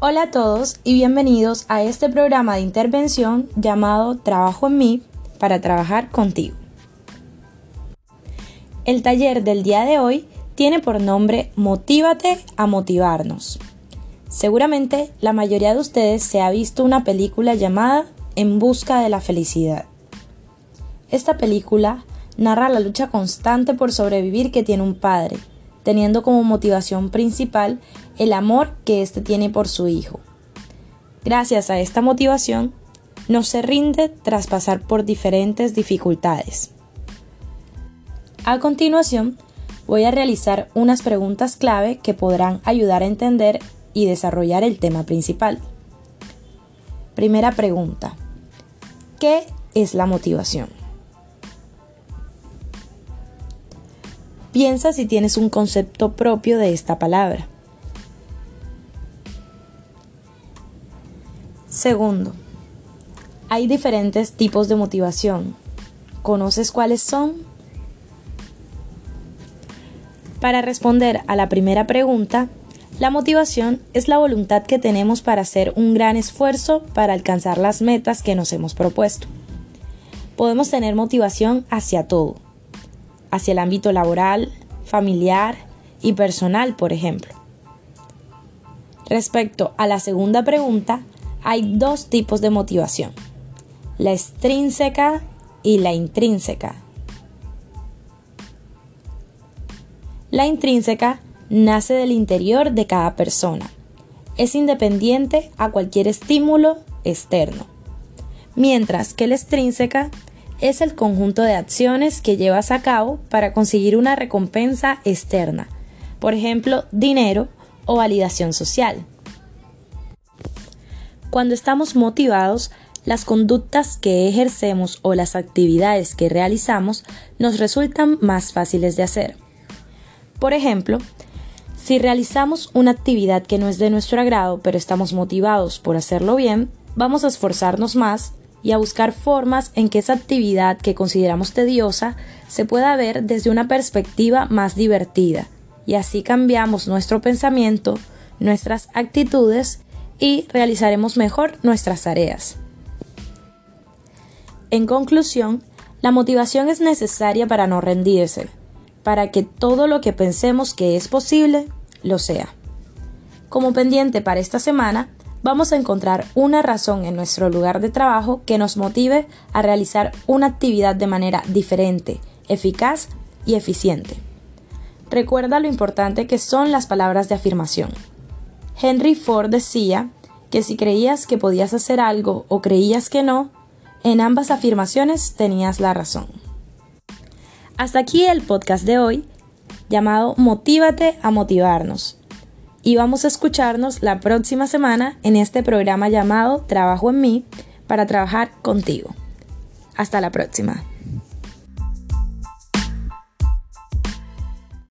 Hola a todos y bienvenidos a este programa de intervención llamado Trabajo en mí para trabajar contigo. El taller del día de hoy tiene por nombre Motívate a motivarnos. Seguramente la mayoría de ustedes se ha visto una película llamada En busca de la felicidad. Esta película narra la lucha constante por sobrevivir que tiene un padre, teniendo como motivación principal el amor que éste tiene por su hijo. Gracias a esta motivación, no se rinde tras pasar por diferentes dificultades. A continuación, voy a realizar unas preguntas clave que podrán ayudar a entender y desarrollar el tema principal. Primera pregunta. ¿Qué es la motivación? Piensa si tienes un concepto propio de esta palabra. Segundo, hay diferentes tipos de motivación. ¿Conoces cuáles son? Para responder a la primera pregunta, la motivación es la voluntad que tenemos para hacer un gran esfuerzo para alcanzar las metas que nos hemos propuesto. Podemos tener motivación hacia todo, hacia el ámbito laboral, familiar y personal, por ejemplo. Respecto a la segunda pregunta, hay dos tipos de motivación, la extrínseca y la intrínseca. La intrínseca nace del interior de cada persona. Es independiente a cualquier estímulo externo. Mientras que la extrínseca es el conjunto de acciones que llevas a cabo para conseguir una recompensa externa, por ejemplo, dinero o validación social. Cuando estamos motivados, las conductas que ejercemos o las actividades que realizamos nos resultan más fáciles de hacer. Por ejemplo, si realizamos una actividad que no es de nuestro agrado, pero estamos motivados por hacerlo bien, vamos a esforzarnos más y a buscar formas en que esa actividad que consideramos tediosa se pueda ver desde una perspectiva más divertida, y así cambiamos nuestro pensamiento, nuestras actitudes y realizaremos mejor nuestras tareas. En conclusión, la motivación es necesaria para no rendirse, para que todo lo que pensemos que es posible, lo sea. Como pendiente para esta semana, vamos a encontrar una razón en nuestro lugar de trabajo que nos motive a realizar una actividad de manera diferente, eficaz y eficiente. Recuerda lo importante que son las palabras de afirmación. Henry Ford decía que si creías que podías hacer algo o creías que no, en ambas afirmaciones tenías la razón. Hasta aquí el podcast de hoy, llamado Motívate a motivarnos. Y vamos a escucharnos la próxima semana en este programa llamado Trabajo en mí para trabajar contigo. Hasta la próxima.